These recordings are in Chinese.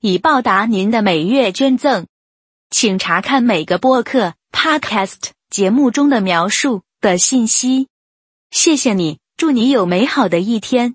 以报答您的每月捐赠，请查看每个播客 （podcast） 节目中的描述的信息。谢谢你，祝你有美好的一天。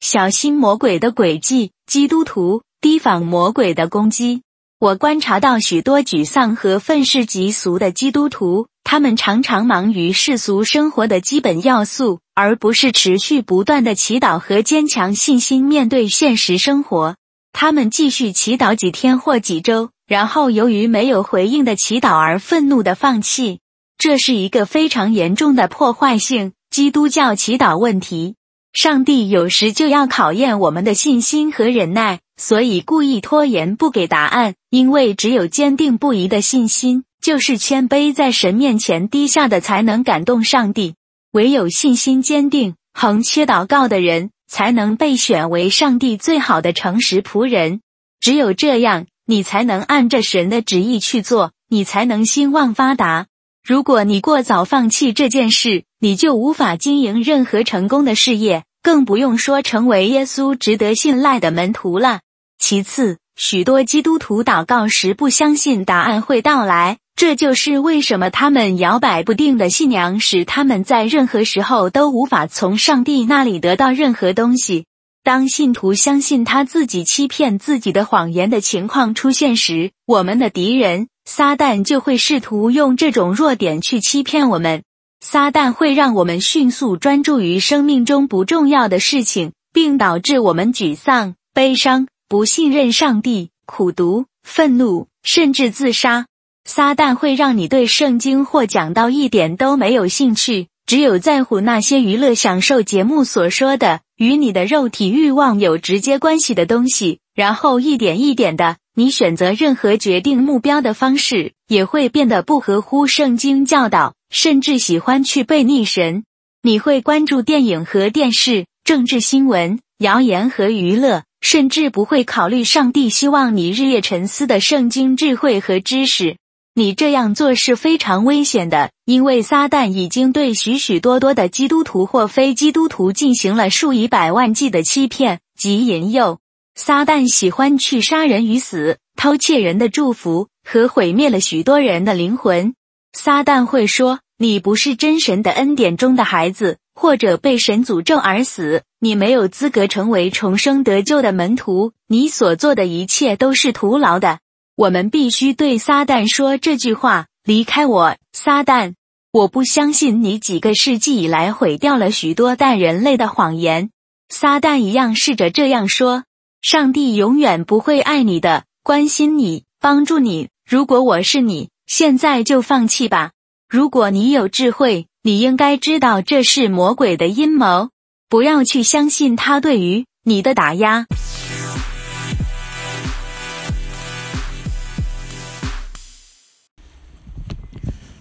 小心魔鬼的诡计，基督徒提防魔鬼的攻击。我观察到许多沮丧和愤世嫉俗的基督徒，他们常常忙于世俗生活的基本要素。而不是持续不断的祈祷和坚强信心面对现实生活。他们继续祈祷几天或几周，然后由于没有回应的祈祷而愤怒的放弃。这是一个非常严重的破坏性基督教祈祷问题。上帝有时就要考验我们的信心和忍耐，所以故意拖延不给答案。因为只有坚定不移的信心，就是谦卑在神面前低下的，才能感动上帝。唯有信心坚定、横切祷告的人，才能被选为上帝最好的诚实仆人。只有这样，你才能按着神的旨意去做，你才能兴旺发达。如果你过早放弃这件事，你就无法经营任何成功的事业，更不用说成为耶稣值得信赖的门徒了。其次，许多基督徒祷告时不相信答案会到来。这就是为什么他们摇摆不定的信仰使他们在任何时候都无法从上帝那里得到任何东西。当信徒相信他自己欺骗自己的谎言的情况出现时，我们的敌人撒旦就会试图用这种弱点去欺骗我们。撒旦会让我们迅速专注于生命中不重要的事情，并导致我们沮丧、悲伤、不信任上帝、苦读、愤怒，甚至自杀。撒旦会让你对圣经或讲道一点都没有兴趣，只有在乎那些娱乐享受节目所说的与你的肉体欲望有直接关系的东西。然后一点一点的，你选择任何决定目标的方式也会变得不合乎圣经教导，甚至喜欢去背逆神。你会关注电影和电视、政治新闻、谣言和娱乐，甚至不会考虑上帝希望你日夜沉思的圣经智慧和知识。你这样做是非常危险的，因为撒旦已经对许许多多的基督徒或非基督徒进行了数以百万计的欺骗及引诱。撒旦喜欢去杀人于死，偷窃人的祝福和毁灭了许多人的灵魂。撒旦会说：“你不是真神的恩典中的孩子，或者被神诅咒而死，你没有资格成为重生得救的门徒。你所做的一切都是徒劳的。”我们必须对撒旦说这句话：“离开我，撒旦！我不相信你几个世纪以来毁掉了许多代人类的谎言。”撒旦一样试着这样说：“上帝永远不会爱你的，关心你，帮助你。如果我是你，现在就放弃吧。如果你有智慧，你应该知道这是魔鬼的阴谋。不要去相信他对于你的打压。”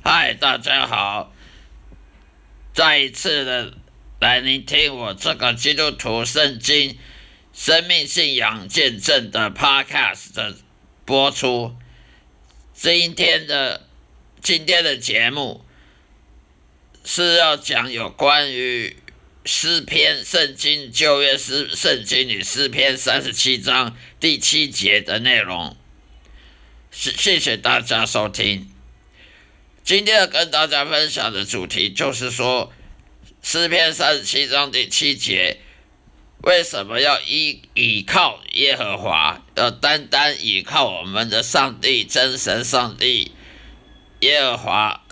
嗨，大家好！再一次的来聆听我这个基督徒圣经生命信仰见证的 Podcast 的播出。今天的今天的节目是要讲有关于诗篇圣经旧约诗圣经里诗篇三十七章第七节的内容。谢谢谢大家收听。今天要跟大家分享的主题就是说，诗篇三十七章第七节，为什么要依倚靠耶和华，要单单倚靠我们的上帝真神上帝耶和华，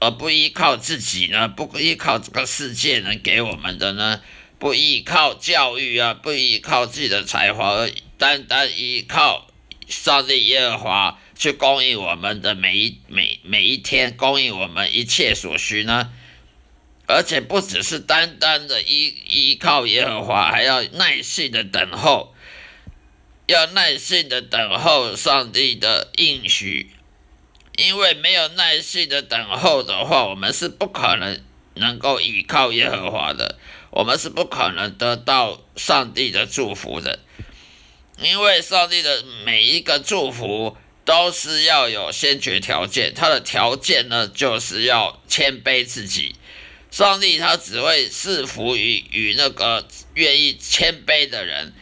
而不依靠自己呢？不依靠这个世界能给我们的呢？不依靠教育啊，不依靠自己的才华，而单单依靠上帝耶和华。去供应我们的每一每每一天，供应我们一切所需呢？而且不只是单单的依依靠耶和华，还要耐心的等候，要耐心的等候上帝的应许。因为没有耐心的等候的话，我们是不可能能够依靠耶和华的，我们是不可能得到上帝的祝福的。因为上帝的每一个祝福都是要有先决条件，他的条件呢，就是要谦卑自己。上帝他只会赐福于与那个愿意谦卑的人，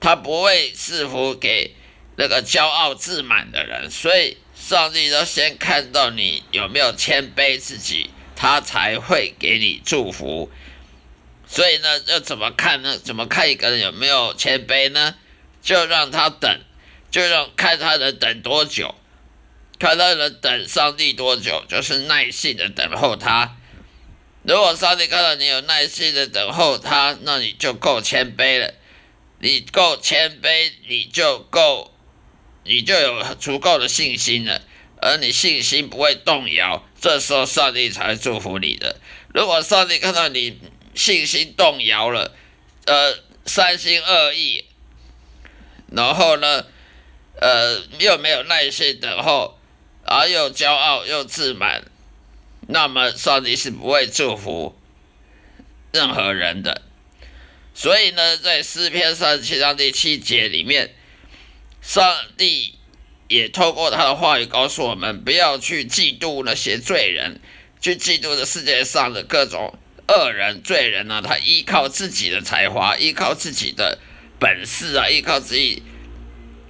他不会赐福给那个骄傲自满的人。所以。上帝要先看到你有没有谦卑自己，他才会给你祝福。所以呢，要怎么看呢？怎么看一个人有没有谦卑呢？就让他等，就要看他能等多久，看他能等上帝多久，就是耐心的等候他。如果上帝看到你有耐心的等候他，那你就够谦卑了。你够谦卑，你就够。你就有足够的信心了，而你信心不会动摇，这时候上帝才会祝福你的。如果上帝看到你信心动摇了，呃，三心二意，然后呢，呃，又没有耐心等候，而又骄傲又自满，那么上帝是不会祝福任何人的。所以呢，在诗篇三十七章第七节里面。上帝也透过他的话语告诉我们，不要去嫉妒那些罪人，去嫉妒这世界上的各种恶人、罪人呢。他依靠自己的才华，依靠自己的本事啊，依靠自己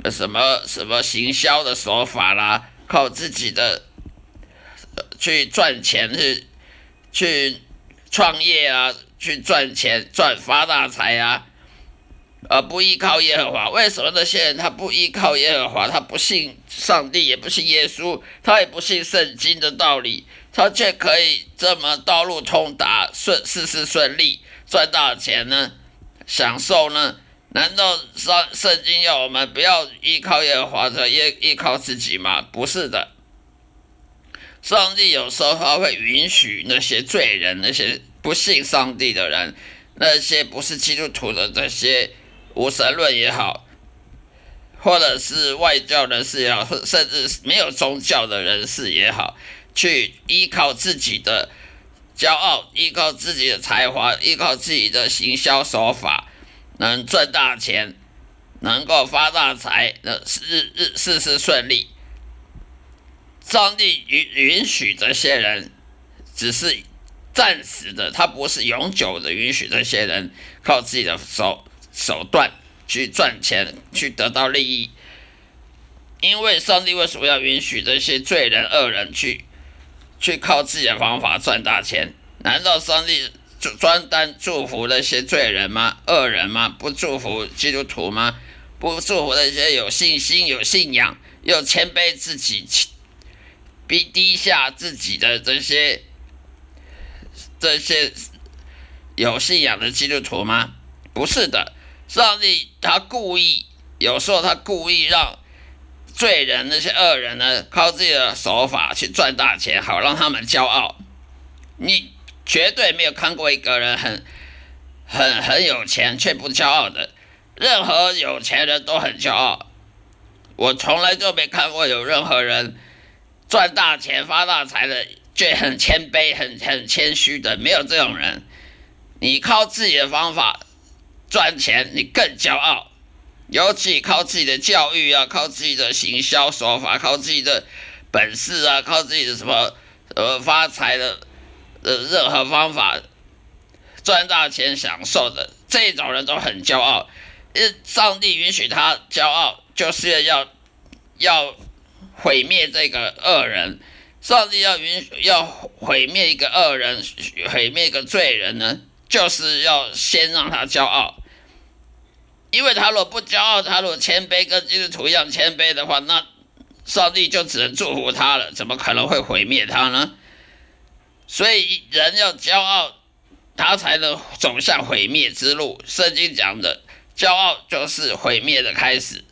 什么什么行销的手法啦，靠自己的去赚钱，去去创业啊，去赚钱赚发大财啊。而不依靠耶和华，为什么那些人他不依靠耶和华？他不信上帝，也不信耶稣，他也不信圣经的道理，他却可以这么道路通达、顺事事顺利、赚大钱呢？享受呢？难道上圣经要我们不要依靠耶和华，的依依靠自己吗？不是的，上帝有时候他会允许那些罪人、那些不信上帝的人、那些不是基督徒的这些。无神论也好，或者是外教人士也好，甚至没有宗教的人士也好，去依靠自己的骄傲，依靠自己的才华，依靠自己的行销手法，能赚大钱，能够发大财，那日日事事顺利。上帝允允许这些人，只是暂时的，他不是永久的允许这些人靠自己的手。手段去赚钱，去得到利益，因为上帝为什么要允许这些罪人、恶人去去靠自己的方法赚大钱？难道上帝专单祝福那些罪人吗？恶人吗？不祝福基督徒吗？不祝福那些有信心、有信仰、又谦卑自己、逼低下自己的这些这些有信仰的基督徒吗？不是的。上帝他故意，有时候他故意让罪人那些恶人呢，靠自己的手法去赚大钱，好让他们骄傲。你绝对没有看过一个人很很很有钱却不骄傲的，任何有钱人都很骄傲。我从来就没看过有任何人赚大钱发大财的却很谦卑、很很谦虚的，没有这种人。你靠自己的方法。赚钱你更骄傲，尤其靠自己的教育啊，靠自己的行销手法，靠自己的本事啊，靠自己的什么呃发财的呃任何方法赚大钱享受的这种人都很骄傲。上帝允许他骄傲，就是要要毁灭这个恶人。上帝要允许要毁灭一个恶人，毁灭一个罪人呢，就是要先让他骄傲。因为他如果不骄傲，他如果谦卑，跟基督徒一样谦卑的话，那上帝就只能祝福他了，怎么可能会毁灭他呢？所以人要骄傲，他才能走向毁灭之路。圣经讲的，骄傲就是毁灭的开始。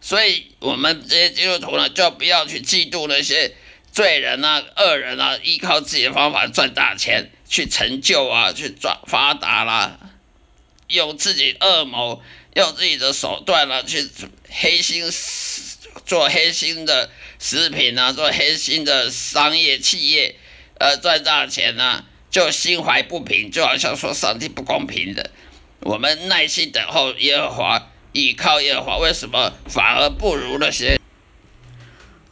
所以我们这些基督徒呢，就不要去嫉妒那些罪人啊、恶人啊，依靠自己的方法赚大钱，去成就啊，去抓发达啦，用自己恶谋，用自己的手段啦，去黑心做黑心的食品啊，做黑心的商业企业，呃，赚大钱啊，就心怀不平，就好像说上帝不公平的。我们耐心等候耶和华，倚靠耶和华，为什么反而不如那些？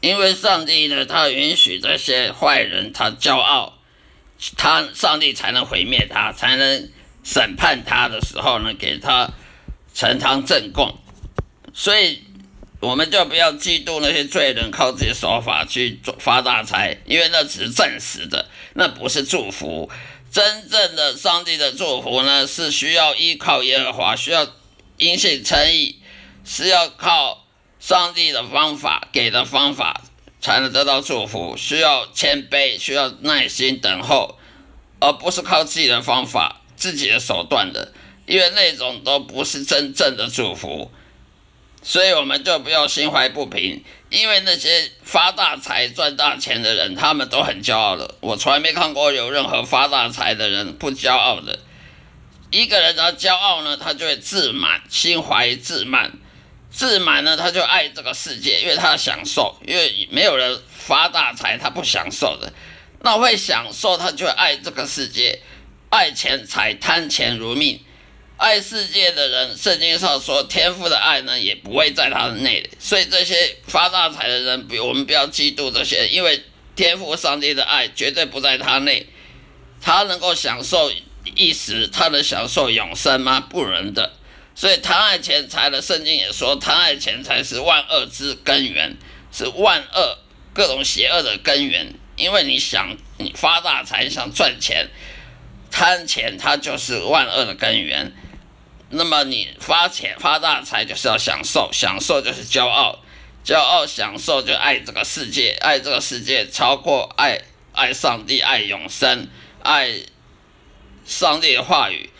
因为上帝呢，他允许这些坏人他骄傲，他上帝才能毁灭他，才能审判他的时候呢，给他呈堂证供。所以我们就不要嫉妒那些罪人靠自己手法去做发大财，因为那只是暂时的，那不是祝福。真正的上帝的祝福呢，是需要依靠耶和华，需要因信称义，是要靠。上帝的方法给的方法才能得到祝福，需要谦卑，需要耐心等候，而不是靠自己的方法、自己的手段的，因为那种都不是真正的祝福。所以我们就不要心怀不平，因为那些发大财、赚大钱的人，他们都很骄傲的。我从来没看过有任何发大财的人不骄傲的。一个人他骄傲呢，他就会自满，心怀自满。自满呢，他就爱这个世界，因为他享受，因为没有人发大财，他不享受的。那会享受，他就爱这个世界，爱钱财，贪钱如命。爱世界的人，圣经上说，天赋的爱呢，也不会在他的内。所以这些发大财的人，比我们不要嫉妒这些，因为天赋上帝的爱绝对不在他内。他能够享受一时，他能享受永生吗？不能的。所以贪爱钱财的圣经也说，贪爱钱财是万恶之根源，是万恶各种邪恶的根源。因为你想你发大财，想赚钱，贪钱它就是万恶的根源。那么你发钱发大财就是要享受，享受就是骄傲，骄傲享受就爱这个世界，爱这个世界超过爱爱上帝，爱永生，爱上帝的话语。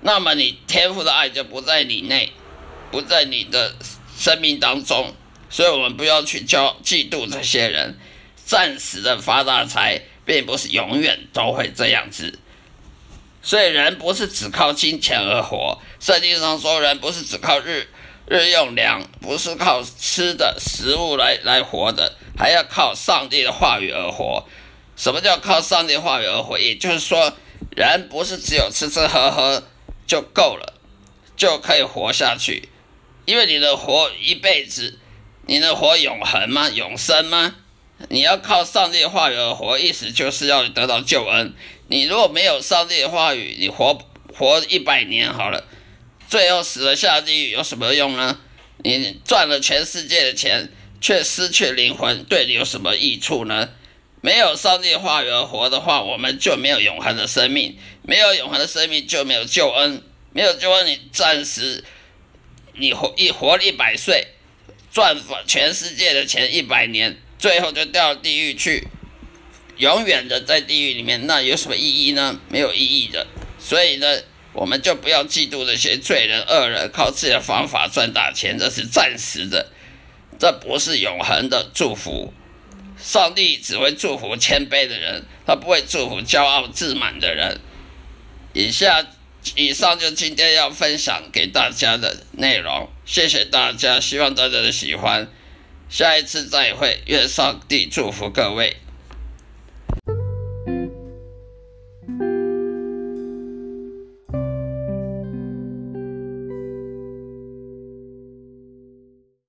那么你天赋的爱就不在你内，不在你的生命当中，所以我们不要去骄嫉妒这些人，暂时的发大财，并不是永远都会这样子。所以人不是只靠金钱而活，圣经上说人不是只靠日日用粮，不是靠吃的食物来来活的，还要靠上帝的话语而活。什么叫靠上帝话语而活？也就是说，人不是只有吃吃喝喝。就够了，就可以活下去，因为你的活一辈子，你能活永恒吗？永生吗？你要靠上帝的话语而活，意思就是要得到救恩。你如果没有上帝的话语，你活活一百年好了，最后死了下地狱有什么用呢？你赚了全世界的钱，却失去灵魂，对你有什么益处呢？没有上帝的话语而活的话，我们就没有永恒的生命。没有永恒的生命，就没有救恩。没有救恩，你暂时你活一活一百岁，赚全世界的钱一百年，最后就掉到地狱去，永远的在地狱里面，那有什么意义呢？没有意义的。所以呢，我们就不要嫉妒那些罪人恶人，靠自己的方法赚大钱，这是暂时的，这不是永恒的祝福。上帝只会祝福谦卑的人，他不会祝福骄傲自满的人。以下、以上就今天要分享给大家的内容，谢谢大家，希望大家的喜欢。下一次再会，愿上帝祝福各位。